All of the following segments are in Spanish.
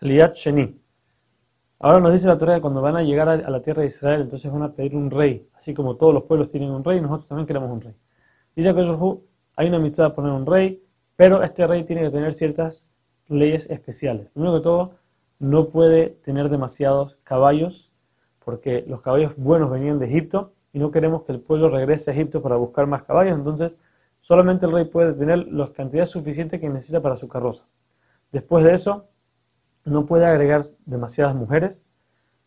Liat Sheni. Ahora nos dice la Torah que cuando van a llegar a la tierra de Israel, entonces van a pedir un rey, así como todos los pueblos tienen un rey, nosotros también queremos un rey. Dice que hay una mitzvah de poner un rey, pero este rey tiene que tener ciertas leyes especiales. Primero que todo, no puede tener demasiados caballos, porque los caballos buenos venían de Egipto y no queremos que el pueblo regrese a Egipto para buscar más caballos, entonces solamente el rey puede tener las cantidades suficientes que necesita para su carroza. Después de eso, no puede agregar demasiadas mujeres,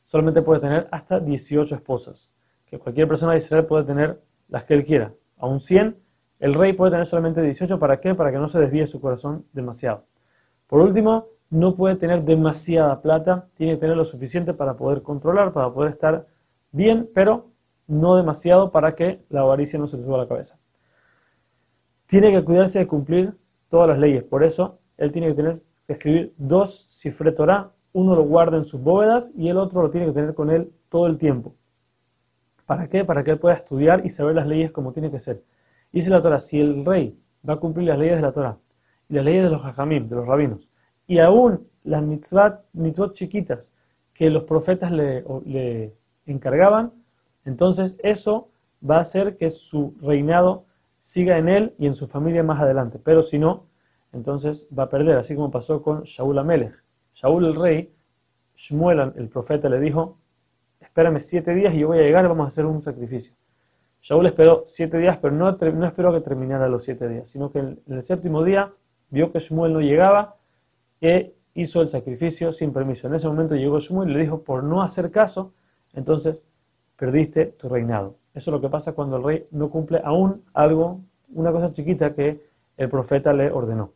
solamente puede tener hasta 18 esposas, que cualquier persona de Israel puede tener las que él quiera. A un 100, el rey puede tener solamente 18, ¿para qué? Para que no se desvíe su corazón demasiado. Por último, no puede tener demasiada plata, tiene que tener lo suficiente para poder controlar, para poder estar bien, pero no demasiado para que la avaricia no se le suba a la cabeza. Tiene que cuidarse de cumplir todas las leyes, por eso él tiene que tener escribir dos cifre Torah, uno lo guarda en sus bóvedas y el otro lo tiene que tener con él todo el tiempo. ¿Para qué? Para que él pueda estudiar y saber las leyes como tiene que ser. Dice la Torah, si el rey va a cumplir las leyes de la Torah y las leyes de los hajamim, de los rabinos, y aún las mitzvot, mitzvot chiquitas que los profetas le, le encargaban, entonces eso va a hacer que su reinado siga en él y en su familia más adelante. Pero si no, entonces va a perder, así como pasó con Shaul Amelech. Shaul el rey, Shmuel el profeta le dijo, espérame siete días y yo voy a llegar y vamos a hacer un sacrificio. Shaul esperó siete días, pero no, no esperó que terminara los siete días, sino que en el séptimo día vio que Shmuel no llegaba e hizo el sacrificio sin permiso. En ese momento llegó Shmuel y le dijo, por no hacer caso, entonces perdiste tu reinado. Eso es lo que pasa cuando el rey no cumple aún algo, una cosa chiquita que el profeta le ordenó.